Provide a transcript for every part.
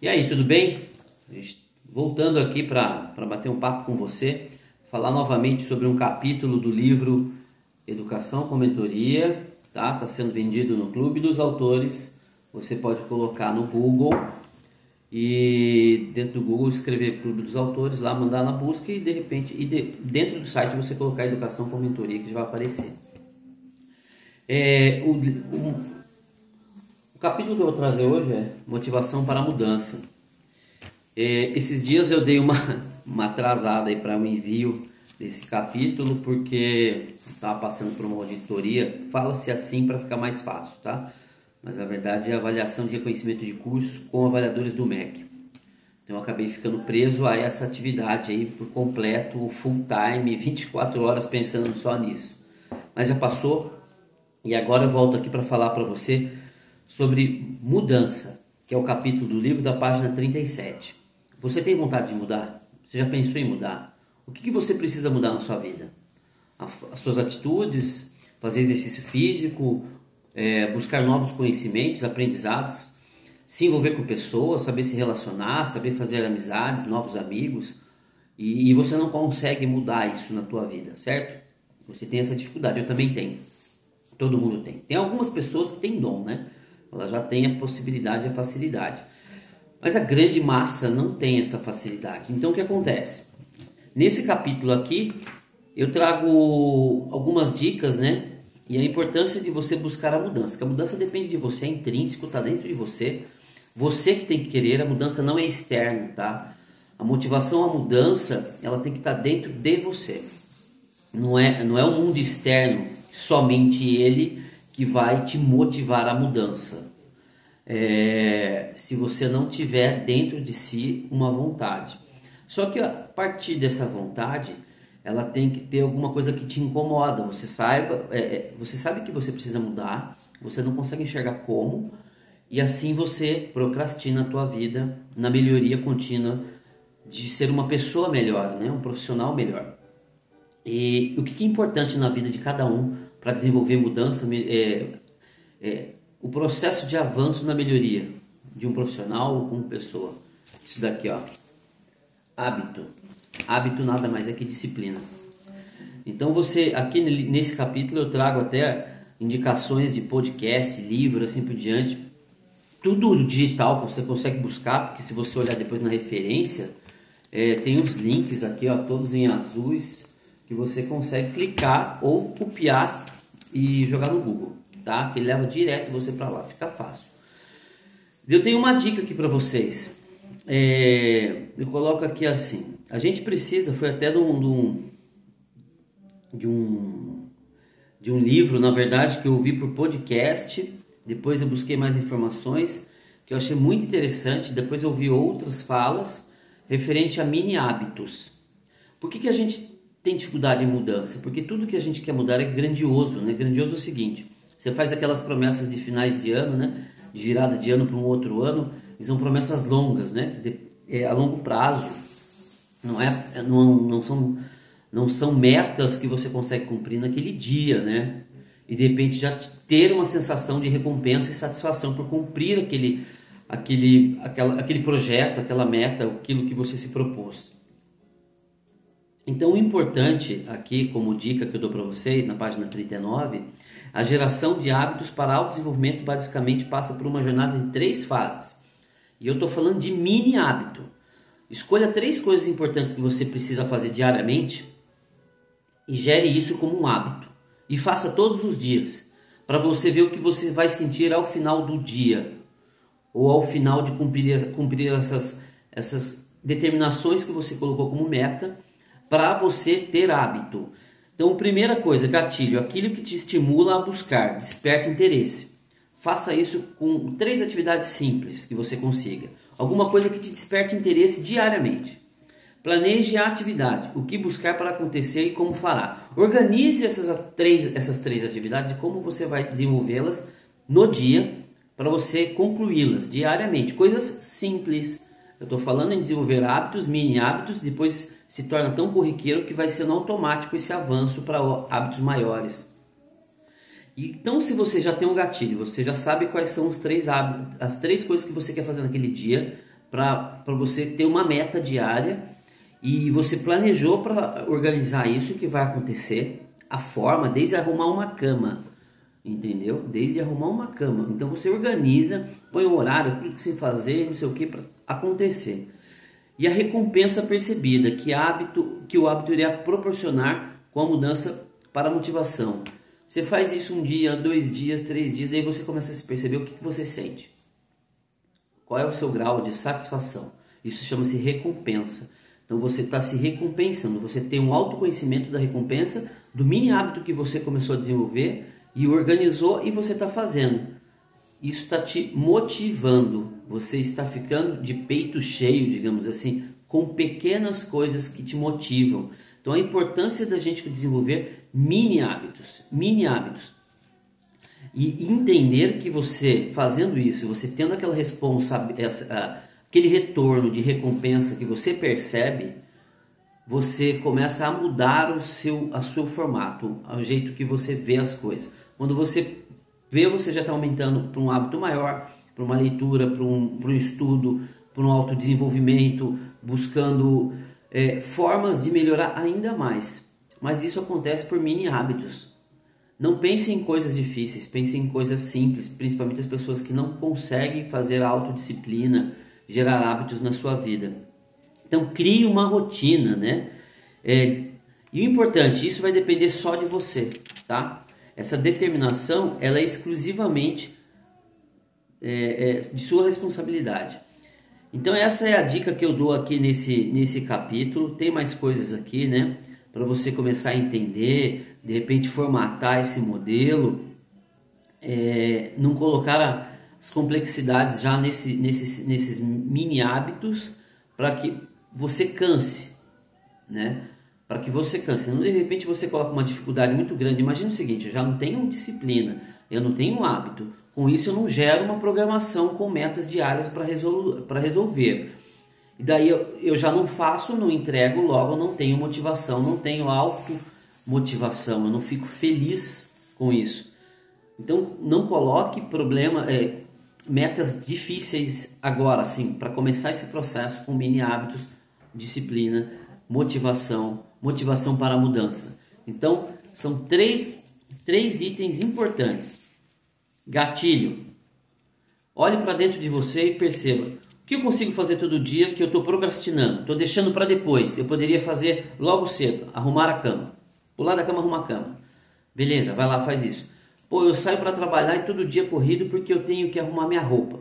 E aí, tudo bem? Voltando aqui para bater um papo com você, falar novamente sobre um capítulo do livro Educação com Mentoria, tá? Está sendo vendido no Clube dos Autores. Você pode colocar no Google e dentro do Google escrever Clube dos Autores, lá mandar na busca e de repente e de, dentro do site você colocar Educação com Mentoria que já vai aparecer. É, o, o, capítulo que eu vou trazer hoje é motivação para a mudança. É, esses dias eu dei uma, uma atrasada aí para o um envio desse capítulo porque estava passando por uma auditoria. Fala-se assim para ficar mais fácil, tá? Mas a verdade é a avaliação de reconhecimento de cursos com avaliadores do MEC. Então eu acabei ficando preso a essa atividade aí por completo, full time, 24 horas pensando só nisso. Mas já passou e agora eu volto aqui para falar para você sobre mudança, que é o capítulo do livro da página 37. Você tem vontade de mudar? Você já pensou em mudar? O que, que você precisa mudar na sua vida? As suas atitudes, fazer exercício físico, é, buscar novos conhecimentos, aprendizados, se envolver com pessoas, saber se relacionar, saber fazer amizades, novos amigos. E, e você não consegue mudar isso na tua vida, certo? Você tem essa dificuldade, eu também tenho. Todo mundo tem. Tem algumas pessoas que têm dom, né? ela já tem a possibilidade e a facilidade. Mas a grande massa não tem essa facilidade. Então o que acontece? Nesse capítulo aqui, eu trago algumas dicas, né? E a importância de você buscar a mudança. Que a mudança depende de você, é intrínseco, está dentro de você. Você que tem que querer, a mudança não é externa, tá? A motivação à mudança, ela tem que estar tá dentro de você. Não é, não é o mundo externo, somente ele que vai te motivar à mudança. É, se você não tiver dentro de si uma vontade. Só que a partir dessa vontade, ela tem que ter alguma coisa que te incomoda. Você saiba, é, é, você sabe que você precisa mudar, você não consegue enxergar como, e assim você procrastina a tua vida na melhoria contínua de ser uma pessoa melhor, né? um profissional melhor. E o que é importante na vida de cada um para desenvolver mudança, é, é, o processo de avanço na melhoria de um profissional ou como pessoa. Isso daqui, ó. Hábito. Hábito nada mais é que disciplina. Então você, aqui nesse capítulo eu trago até indicações de podcast, livro, assim por diante. Tudo digital que você consegue buscar, porque se você olhar depois na referência, é, tem os links aqui, ó, todos em azuis, que você consegue clicar ou copiar e jogar no Google, tá? Que leva direto você para lá, fica fácil. Eu tenho uma dica aqui para vocês. É, eu coloco aqui assim: a gente precisa, foi até de um, de um, de um livro, na verdade, que eu ouvi por podcast. Depois eu busquei mais informações que eu achei muito interessante. Depois eu ouvi outras falas referente a mini hábitos. Por que, que a gente tem dificuldade em mudança? Porque tudo que a gente quer mudar é grandioso, né? Grandioso é o seguinte: você faz aquelas promessas de finais de ano, né? De virada de ano para um outro ano, e são promessas longas, né? De, é, a longo prazo. Não é, não, não são não são metas que você consegue cumprir naquele dia, né? E de repente já ter uma sensação de recompensa e satisfação por cumprir aquele aquele aquela, aquele projeto, aquela meta, aquilo que você se propôs. Então, o importante aqui, como dica que eu dou para vocês, na página 39, a geração de hábitos para autodesenvolvimento basicamente passa por uma jornada de três fases. E eu estou falando de mini hábito. Escolha três coisas importantes que você precisa fazer diariamente e gere isso como um hábito. E faça todos os dias, para você ver o que você vai sentir ao final do dia, ou ao final de cumprir, cumprir essas, essas determinações que você colocou como meta para você ter hábito. Então, primeira coisa, gatilho, aquilo que te estimula a buscar, desperta interesse. Faça isso com três atividades simples que você consiga. Alguma coisa que te desperte interesse diariamente. Planeje a atividade, o que buscar para acontecer e como fará. Organize essas três, essas três atividades e como você vai desenvolvê-las no dia para você concluí-las diariamente. Coisas simples, Eu estou falando em desenvolver hábitos, mini hábitos, depois se torna tão corriqueiro que vai sendo automático esse avanço para hábitos maiores. Então, se você já tem um gatilho, você já sabe quais são os três hábitos, as três coisas que você quer fazer naquele dia para você ter uma meta diária e você planejou para organizar isso que vai acontecer, a forma, desde arrumar uma cama, entendeu? Desde arrumar uma cama. Então você organiza, põe um horário, tudo que você fazer, não sei o que para acontecer. E a recompensa percebida que hábito que o hábito iria proporcionar com a mudança para a motivação. Você faz isso um dia, dois dias, três dias, daí você começa a se perceber o que, que você sente. Qual é o seu grau de satisfação? Isso chama-se recompensa. Então você está se recompensando, você tem um autoconhecimento da recompensa, do mini hábito que você começou a desenvolver e organizou e você está fazendo. Isso está te motivando, você está ficando de peito cheio, digamos assim, com pequenas coisas que te motivam. Então a importância da gente desenvolver mini hábitos, mini hábitos. E entender que você fazendo isso, você tendo aquela responsa, aquele retorno de recompensa que você percebe, você começa a mudar o seu, a seu formato, o jeito que você vê as coisas. Quando você vê, você já está aumentando para um hábito maior, para uma leitura, para um, um estudo, para um autodesenvolvimento, buscando é, formas de melhorar ainda mais. Mas isso acontece por mini hábitos. Não pense em coisas difíceis, pense em coisas simples, principalmente as pessoas que não conseguem fazer a autodisciplina, gerar hábitos na sua vida. Então crie uma rotina, né? É, e o importante, isso vai depender só de você, tá? Essa determinação, ela é exclusivamente é, é, de sua responsabilidade. Então essa é a dica que eu dou aqui nesse, nesse capítulo. Tem mais coisas aqui, né? Para você começar a entender, de repente formatar esse modelo, é, não colocar as complexidades já nesse, nesses, nesses mini hábitos para que você canse, né? Para que você canse. Não de repente você coloca uma dificuldade muito grande. Imagina o seguinte: eu já não tenho disciplina, eu não tenho hábito com isso, eu não gero uma programação com metas diárias para resol resolver. E daí eu, eu já não faço, não entrego, logo não tenho motivação, não tenho automotivação, eu não fico feliz com isso. Então, não coloque problema, é, metas difíceis agora, assim, para começar esse processo com mini hábitos, disciplina, motivação, motivação para a mudança. Então, são três, três itens importantes Gatilho. Olhe para dentro de você e perceba o que eu consigo fazer todo dia que eu estou procrastinando, estou deixando para depois. Eu poderia fazer logo cedo, arrumar a cama, pular da cama, arrumar a cama. Beleza, vai lá, faz isso. Pô, eu saio para trabalhar e todo dia corrido porque eu tenho que arrumar minha roupa.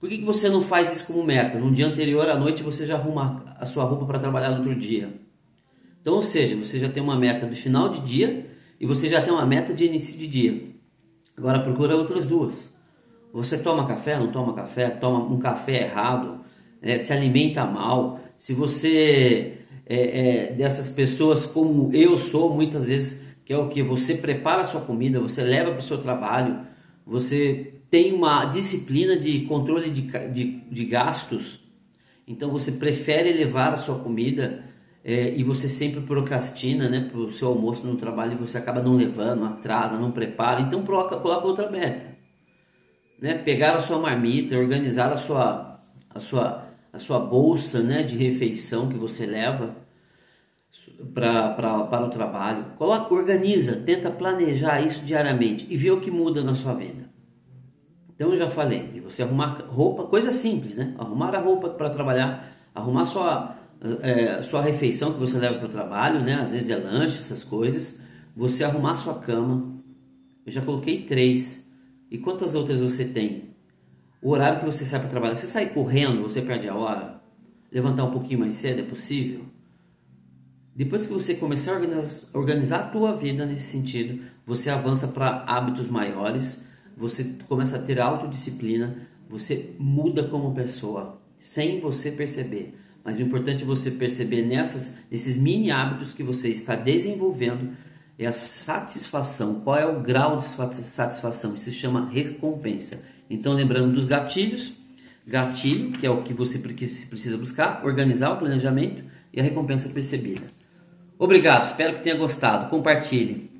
Por que, que você não faz isso como meta? No dia anterior à noite você já arruma a sua roupa para trabalhar no outro dia. Então, ou seja, você já tem uma meta do final de dia e você já tem uma meta de início de dia. Agora procura outras duas. Você toma café, não toma café, toma um café errado, é, se alimenta mal. Se você é, é, dessas pessoas como eu sou, muitas vezes, que é o que você prepara a sua comida, você leva para o seu trabalho, você tem uma disciplina de controle de, de, de gastos, então você prefere levar a sua comida é, e você sempre procrastina né, para o seu almoço no trabalho e você acaba não levando, atrasa, não prepara, então coloca, coloca outra meta. Né? Pegar a sua marmita, organizar a sua, a sua, a sua bolsa né, de refeição que você leva para o trabalho. Coloca, organiza, tenta planejar isso diariamente e vê o que muda na sua vida. Então eu já falei de você arrumar roupa, coisa simples, né? Arrumar a roupa para trabalhar, arrumar sua é, sua refeição que você leva para o trabalho, né? Às vezes é lanche, essas coisas. Você arrumar sua cama. Eu já coloquei três. E quantas outras você tem? O horário que você sai para trabalhar. Você sai correndo, você perde a hora. Levantar um pouquinho mais cedo é possível? Depois que você começar a organizar, organizar a tua vida nesse sentido, você avança para hábitos maiores, você começa a ter autodisciplina, você muda como pessoa, sem você perceber. Mas o importante é você perceber nessas, nesses mini hábitos que você está desenvolvendo é a satisfação. Qual é o grau de satisfação? Isso se chama recompensa. Então, lembrando dos gatilhos, gatilho, que é o que você precisa buscar, organizar o planejamento e a recompensa percebida. Obrigado, espero que tenha gostado. Compartilhe.